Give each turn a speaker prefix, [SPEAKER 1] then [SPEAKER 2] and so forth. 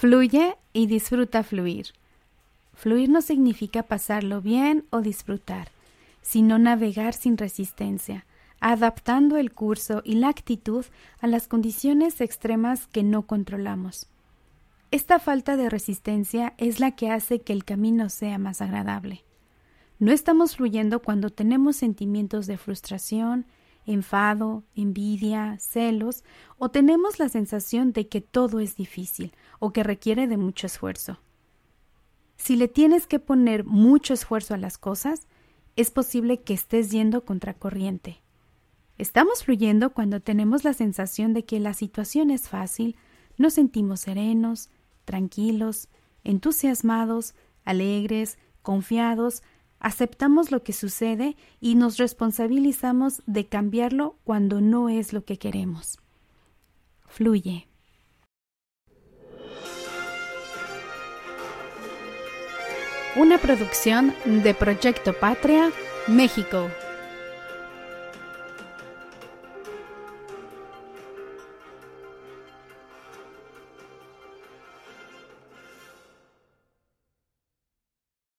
[SPEAKER 1] Fluye y disfruta fluir. Fluir no significa pasarlo bien o disfrutar, sino navegar sin resistencia, adaptando el curso y la actitud a las condiciones extremas que no controlamos. Esta falta de resistencia es la que hace que el camino sea más agradable. No estamos fluyendo cuando tenemos sentimientos de frustración, enfado, envidia, celos, o tenemos la sensación de que todo es difícil o que requiere de mucho esfuerzo. Si le tienes que poner mucho esfuerzo a las cosas, es posible que estés yendo contracorriente. Estamos fluyendo cuando tenemos la sensación de que la situación es fácil, nos sentimos serenos, tranquilos, entusiasmados, alegres, confiados, aceptamos lo que sucede y nos responsabilizamos de cambiarlo cuando no es lo que queremos. Fluye. Una producción de Proyecto Patria, México.